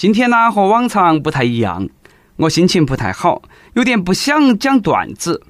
今天呢和往常不太一样，我心情不太好，有点不想讲段子。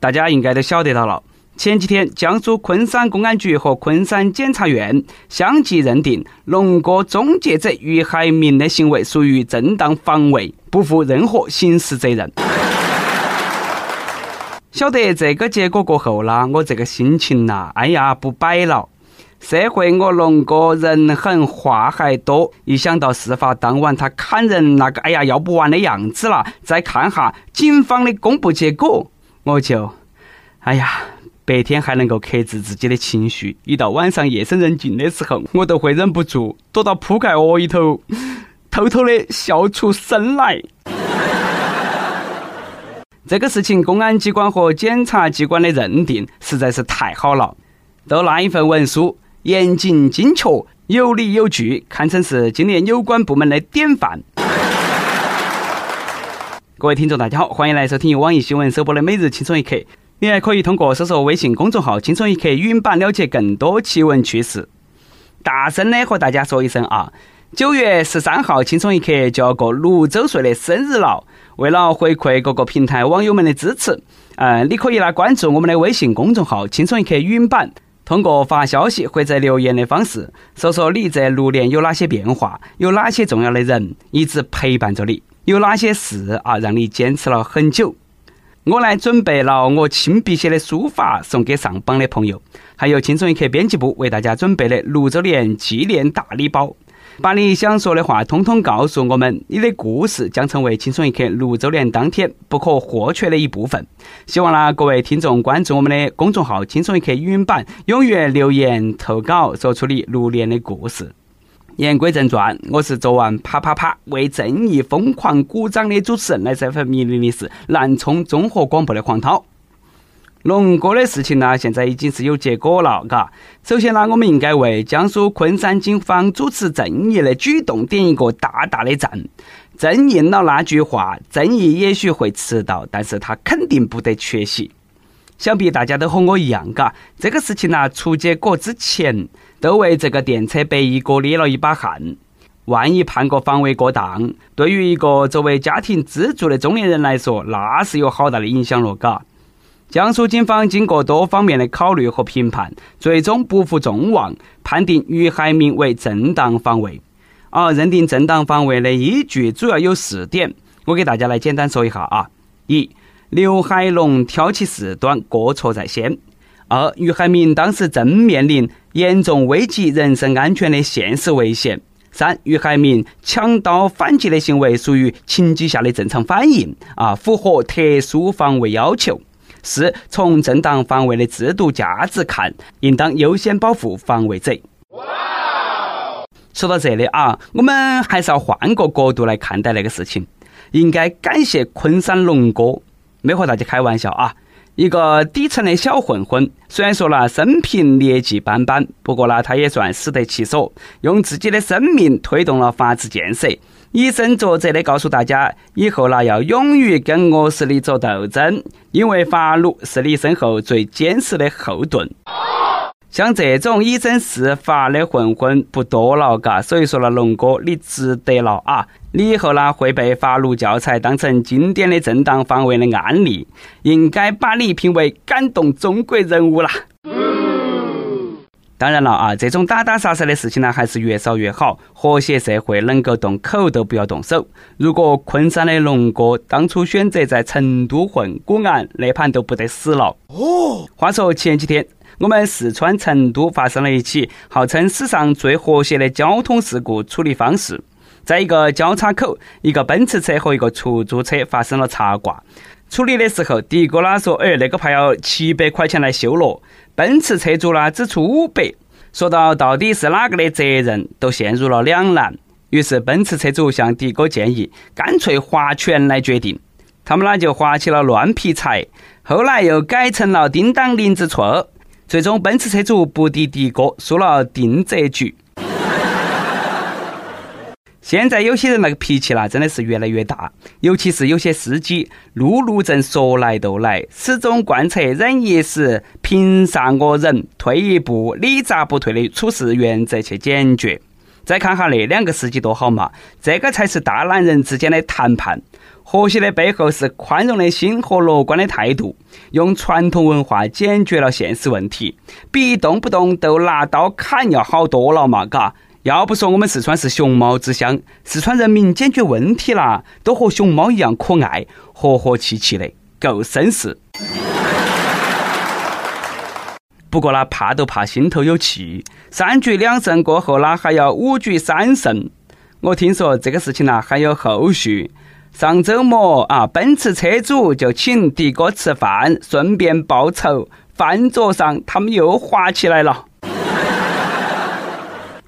大家应该都晓得到了，前几天江苏昆山公安局和昆山检察院相继认定龙哥终结者于海明的行为属于正当防卫，不负任何刑事责任。晓得这个结果过后呢，我这个心情呐，哎呀不摆了。社会我龙哥人狠话还多，一想到事发当晚他砍人那个哎呀要不完的样子了，再看哈警方的公布结果，我就哎呀白天还能够克制自己的情绪，一到晚上夜深人静的时候，我都会忍不住躲到铺盖窝里头，偷偷的笑出声来。这个事情，公安机关和检察机关的认定实在是太好了，都那一份文书。严谨精确，有理有据，堪称是今年有关部门的典范。各位听众，大家好，欢迎来收听由网易新闻首播的《每日轻松一刻》。你还可以通过搜索微信公众号“轻松一刻”语音版了解更多奇闻趣事。大声的和大家说一声啊，九月十三号，轻松一刻就要过六周岁的生日了。为了回馈各个平台网友们的支持，呃，你可以来关注我们的微信公众号“轻松一刻”语音版。通过发消息或者留言的方式，说说你这六年有哪些变化，有哪些重要的人一直陪伴着你，有哪些事啊让你坚持了很久。我呢准备了我亲笔写的书法送给上榜的朋友，还有轻松一刻编辑部为大家准备的六周年纪念大礼包。把你想说的话通通告诉我们，你的故事将成为轻松一刻六周年当天不可或缺的一部分。希望呢，各位听众关注我们的公众号“轻松一刻”语音版，踊跃留言投稿，说出你六年的故事。言归正传，我是昨晚啪啪啪为正义疯狂鼓掌的主持人，来自 FM 一零零四南充综合广播的黄涛。龙哥的事情呢，现在已经是有结果了，嘎。首先呢，我们应该为江苏昆山警方主持正义的举动点一个大大的赞。正应了那句话：正义也许会迟到，但是他肯定不得缺席。想必大家都和我一样，嘎。这个事情呢，出结果之前，都为这个电车白衣哥捏了一把汗。万一判个防卫过当，对于一个作为家庭支柱的中年人来说，那是有好大的影响了，嘎。江苏警方经过多方面的考虑和评判，最终不负众望，判定于海明为正当防卫。而认定正当防卫的依据主要有四点，我给大家来简单说一下啊：一、刘海龙挑起事端，过错在先；二、于海明当时正面临严重危及人身安全的现实危险；三、于海明抢刀反击的行为属于情急下的正常反应，啊，符合特殊防卫要求。四，从正当防卫的制度价值看，应当优先保护防卫者。说到这里啊，我们还是要换个角度来看待那个事情，应该感谢昆山龙哥，没和大家开玩笑啊。一个底层的小混混，虽然说呢生平劣迹斑斑，不过呢他也算死得其所，用自己的生命推动了法治建设。以身作则的告诉大家，以后呢要勇于跟恶势力做斗争，因为法律是你身后最坚实的后盾。像这种以身试法的混混不多了，嘎，所以说呢，龙哥你值得了啊！你以后呢会被法律教材当成经典的正当防卫的案例，应该把你评为感动中国人物啦。当然了啊，这种打打杀杀的事情呢，还是越少越好。和谐社会能够动口都不要动手。如果昆山的龙哥当初选择在成都混，果然那盘都不得死了。哦，话说前几天，我们四川成都发生了一起号称史上最和谐的交通事故处理方式，在一个交叉口，一个奔驰车和一个出租车发生了擦挂。处理的时候，第一个呢说：“哎，那个怕要七百块钱来修了。”奔驰车主呢只出五百，说到到底是哪个的责任，都陷入了两难。于是奔驰车主向的哥建议，干脆划拳来决定。他们呢就划起了乱劈柴，后来又改成了叮当林子错。最终奔驰车主不敌的哥，输了定责局。现在有些人那个脾气啦，真的是越来越大，尤其是有些司机，路怒症说来就来，始终贯彻忍一时，凭啥我忍？退一步，你咋不退的处事原则去解决。再看哈那两个司机多好嘛，这个才是大男人之间的谈判。和谐的背后是宽容的心和乐观的态度，用传统文化解决了现实问题，比动不动都拿刀砍要好多了嘛，嘎。要不说我们四川是熊猫之乡，四川人民解决问题啦，都和熊猫一样可爱，和和气气的，够绅士。不过呢，怕都怕心头有气。三局两胜过后呢，还要五局三胜。我听说这个事情呢还有后续。上周末啊，奔驰车主就请的哥吃饭，顺便报仇。饭桌上他们又滑起来了。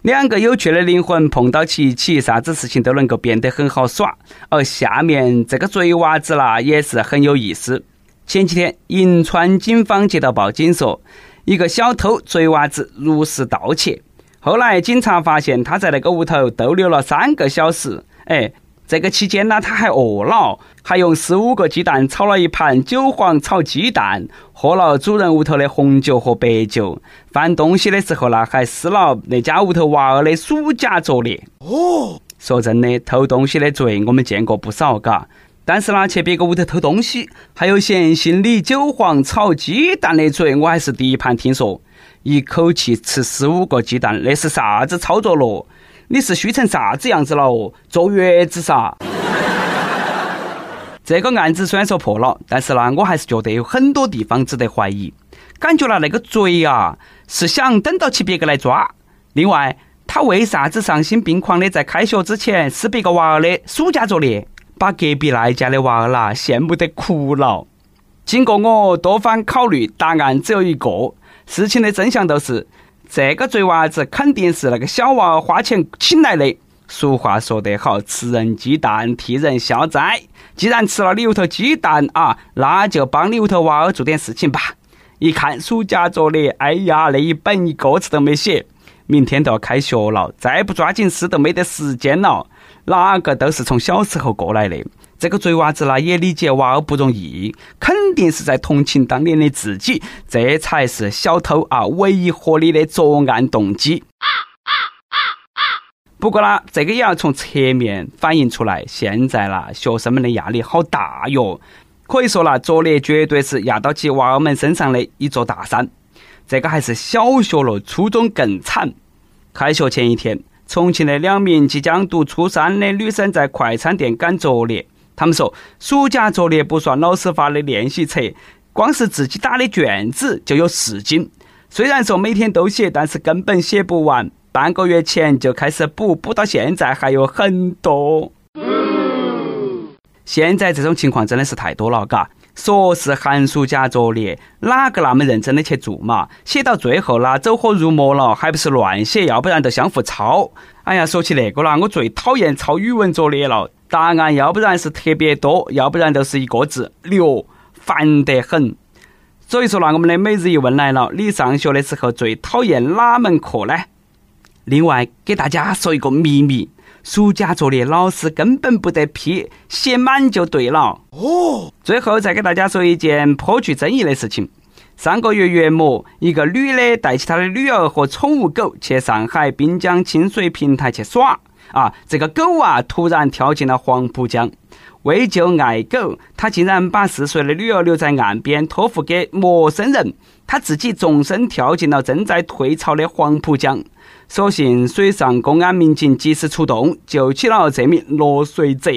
两个有趣的灵魂碰到起一，起啥子事情都能够变得很好耍。而下面这个贼娃子啦，也是很有意思。前几天，银川警方接到报警说。一个小偷贼娃子入室盗窃，后来警察发现他在那个屋头逗留了三个小时。哎，这个期间呢，他还饿了，还用十五个鸡蛋炒了一盘韭黄炒鸡蛋，喝了主人屋头的红酒和白酒。翻东西的时候呢，还撕了那家屋头娃儿的暑假作业。哦，说真的，偷东西的罪我们见过不少，嘎。但是呢，去别个屋头偷东西，还有嫌心里韭黄炒鸡蛋的罪，我还是第一盘听说。一口气吃十五个鸡蛋，那是啥子操作咯？你是虚成啥子样子了哦？坐月子噻？这个案子虽然说破了，但是呢，我还是觉得有很多地方值得怀疑。感觉了那个贼啊，是想等到起别个来抓。另外，他为啥子丧心病狂的在开学之前撕别个娃儿的暑假作业？把隔壁那一家的娃儿啦羡慕得哭了。经过我多番考虑，答案只有一个：事情的真相都是这个贼娃子肯定是那个小娃儿花钱请来的。俗话说得好，吃人鸡蛋替人消灾。既然吃了你屋头鸡蛋啊，那就帮你屋头娃儿做点事情吧。一看暑假作业，哎呀，那一本一个字都没写。明天都要开学了，再不抓紧撕都没得时间了。哪个都是从小时候过来的。这个贼娃子呢，也理解娃儿不容易，肯定是在同情当年的自己，这才是小偷啊唯一合理的作案动机。不过呢，这个也要从侧面反映出来，现在啦，学生们的压力好大哟。可以说啦，作业绝对是压到起娃儿们身上的一座大山。这个还是小学了，初中更惨。开学前一天，重庆的两名即将读初三的女生在快餐店赶作业。他们说，暑假作业不算老师发的练习册，光是自己打的卷子就有四斤。虽然说每天都写，但是根本写不完。半个月前就开始补，补到现在还有很多。现在这种情况真的是太多了，嘎。说是寒暑假作业，哪个那么认真的去做嘛？写到最后啦，走火入魔了，还不是乱写？要不然就相互抄。哎呀，说起那个啦，我最讨厌抄语文作业了。答案要不然是特别多，要不然就是一个字牛，烦得很。所以说呢，我们的每日一问来了：你上学的时候最讨厌哪门课呢？另外，给大家说一个秘密。暑假作业老师根本不得批，写满就对了。哦。最后再给大家说一件颇具争议的事情：上个月月末，一个女的带起她的女儿和宠物狗去上海滨江亲水平台去耍。啊，这个狗啊突然跳进了黄浦江。为救爱狗，他竟然把四岁的女儿留在岸边，托付给陌生人。他自己纵身跳进了正在退潮的黄浦江。所幸水上公安民警及时出动，救起了这名落水者。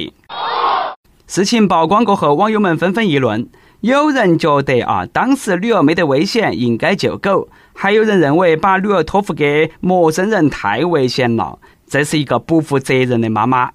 事情曝光过后，网友们纷纷议论：有人觉得啊，当时女儿没得危险，应该救狗；还有人认为把女儿托付给陌生人太危险了，这是一个不负责任的妈妈。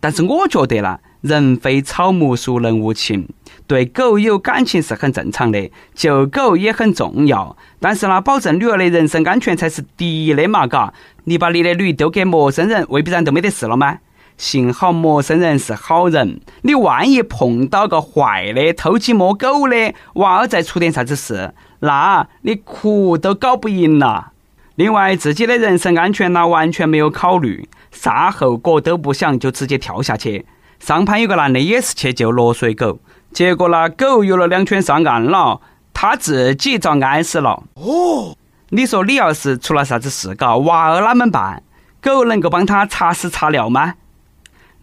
但是我觉得啦。人非草木，孰能无情？对狗有感情是很正常的，救狗也很重要。但是呢，保证女儿的人身安全才是第一的嘛，嘎！你把你的驴丢给陌生人，未必然都没得事了吗？幸好陌生人是好人，你万一碰到个坏的偷鸡摸狗的娃儿再出点啥子事，那你哭都搞不赢了。另外，自己的人身安全呢，完全没有考虑，啥后果都不想就直接跳下去。上盘有个男的也是去救落水狗，结果呢，狗游了两圈上岸了，他自己遭淹死了。哦，你说你要是出了啥子事，嘎，娃儿哪么办？狗能够帮他擦屎擦尿吗？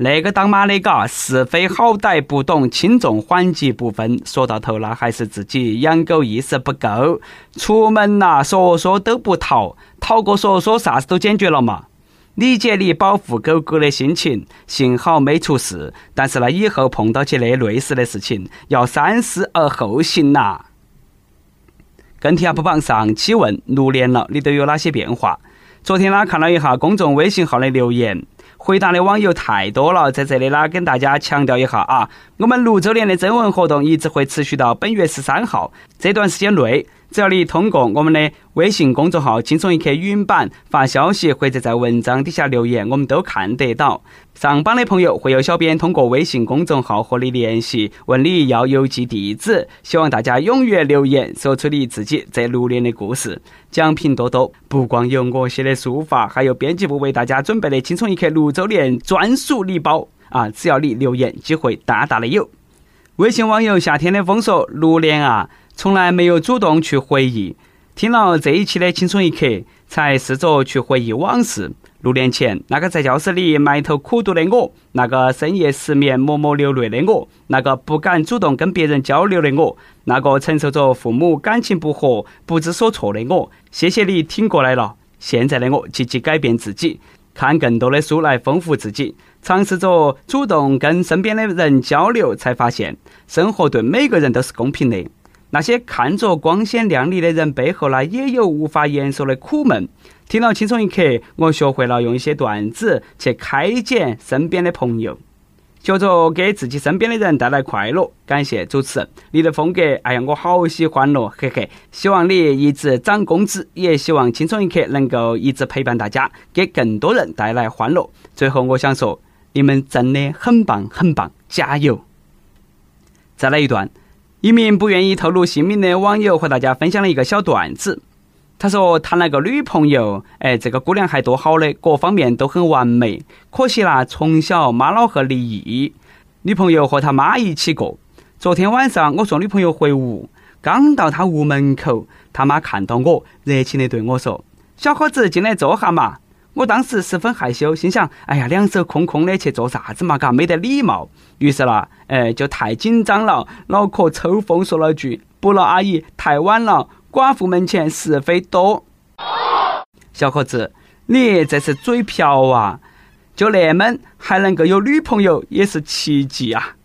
那个当妈的嘎，是非好歹不懂，轻重缓急不分，说到头了还是自己养狗意识不够。出门呐，说说都不逃，逃过说说，啥子都解决了嘛。理解你保护狗狗的心情，幸好没出事。但是呢，以后碰到起那类似的事情，要三思而后行呐。跟帖不榜上，期问六年了，你都有哪些变化？昨天呢，看了一下公众微信号的留言。回答的网友太多了，在这里呢，跟大家强调一下啊，我们六周年的征文活动一直会持续到本月十三号，这段时间内。只要你通过我们的微信公众号“轻松一刻”语音版发消息，或者在文章底下留言，我们都看得到。上榜的朋友会有小编通过微信公众号和你联系，问你要邮寄地址。希望大家踊跃留言，说出你自己这六年的故事，奖品多多。不光有我写的书法，还有编辑部为大家准备的“轻松一刻”六周年专属礼包啊！只要你留言，机会大大的有。微信网友夏天的风说：“六年啊！”从来没有主动去回忆，听了这一期的轻松一刻，才试着去回忆往事。六年前，那个在教室里埋头苦读的我，那个深夜失眠、默默流泪的我，那个不敢主动跟别人交流的我，那个承受着父母感情不和、不知所措的我，谢谢你挺过来了。现在的我积极改变自己，看更多的书来丰富自己，尝试着主动跟身边的人交流，才发现生活对每个人都是公平的。那些看着光鲜亮丽的人背后呢，也有无法言说的苦闷。听了轻松一刻，我学会了用一些段子去开解身边的朋友，学着给自己身边的人带来快乐。感谢主持人，你的风格，哎呀，我好喜欢咯，嘿嘿。希望你一直涨工资，也希望轻松一刻能够一直陪伴大家，给更多人带来欢乐。最后，我想说，你们真的很棒，很棒，加油！再来一段。一名不愿意透露姓名的网友和大家分享了一个小段子。他说：“谈了个女朋友，哎，这个姑娘还多好的，各方面都很完美。可惜啦，从小妈老汉离异，女朋友和他妈一起过。昨天晚上我送女朋友回屋，刚到她屋门口，他妈看到我，热情的对我说：‘小伙子，进来坐下嘛。’我当时十分害羞，心想：哎呀，两手空空的去做啥子嘛？嘎，没得礼貌。于是啦，哎，就太紧张了，脑壳抽风，说了句：“不了，阿姨，太晚了。寡妇门前是非多。”小伙子，你这是嘴瓢啊！就那么还能够有女朋友，也是奇迹啊！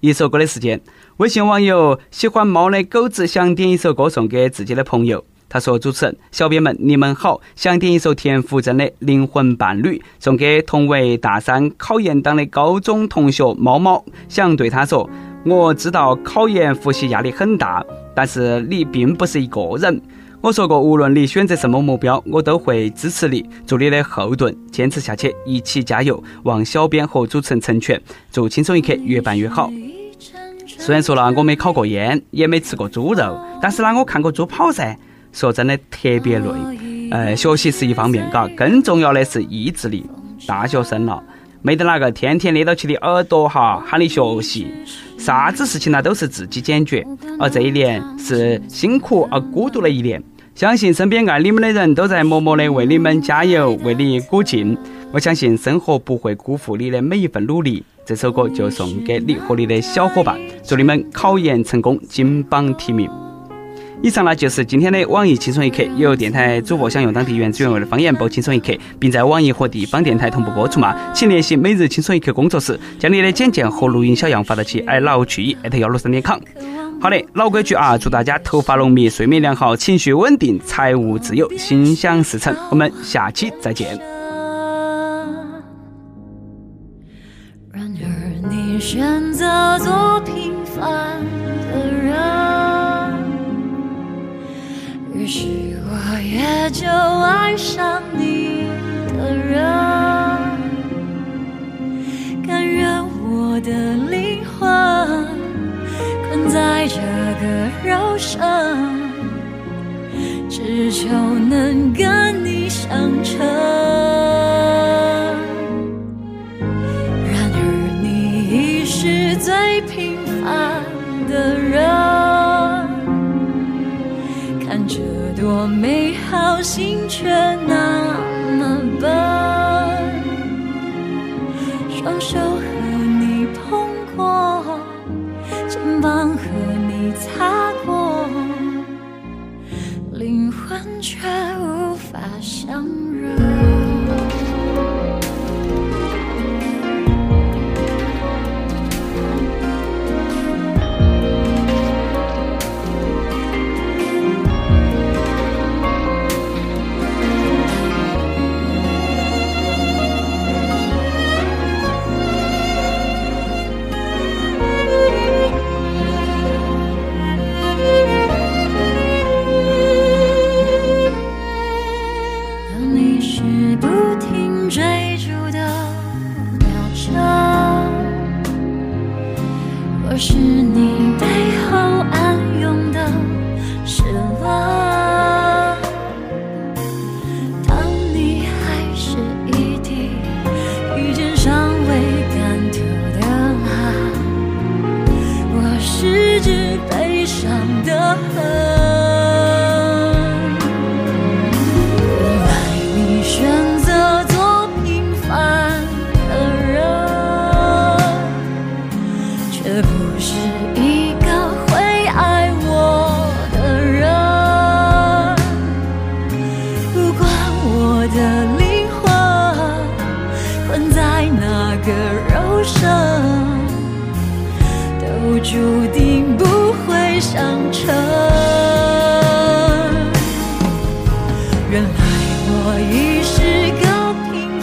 一首歌的时间，微信网友喜欢猫的狗子想点一首歌送给自己的朋友。他说：“主持人、小编们，你们好，想点一首田馥甄的《灵魂伴侣》，送给同为大三考研党的高中同学猫猫。想对他说，我知道考研复习压力很大，但是你并不是一个人。我说过，无论你选择什么目标，我都会支持你，做你的后盾，坚持下去，一起加油。望小编和主持人成全，祝轻松一刻越办越好。虽然说了我没考过研，也没吃过猪肉，但是呢，我看过猪跑噻。”说真的特别累，呃，学习是一方面，嘎，更重要的是意志力。大学生了，没得哪个天天捏到起的耳朵哈，喊你学习，啥子事情呢都是自己解决。而这一年是辛苦而孤独的一年，相信身边爱你们的人都在默默的为你们加油，为你鼓劲。我相信生活不会辜负你的每一份努力。这首歌就送给你和你的小伙伴，祝你们考研成功，金榜题名。以上呢就是今天的网易轻松一刻，由电台主播想用当地原汁原味的方言播轻松一刻，并在网易和地方电台同步播出嘛？请联系每日轻松一刻工作室，将你的简介和录音小样发到其 i love 去艾特幺六三点 com。好的，老规矩啊，祝大家头发浓密，睡眠良好，情绪稳定，财务自由，心想事成。我们下期再见。然而你选择做平凡就爱上你的人，甘愿我的灵魂困在这个肉身，只求能跟你相称。多美好心却那么笨。双手和你碰过肩膀和你擦过灵魂却无法相尚未干透的马，我是只悲伤的河。就注定不会上车。原来我已是个平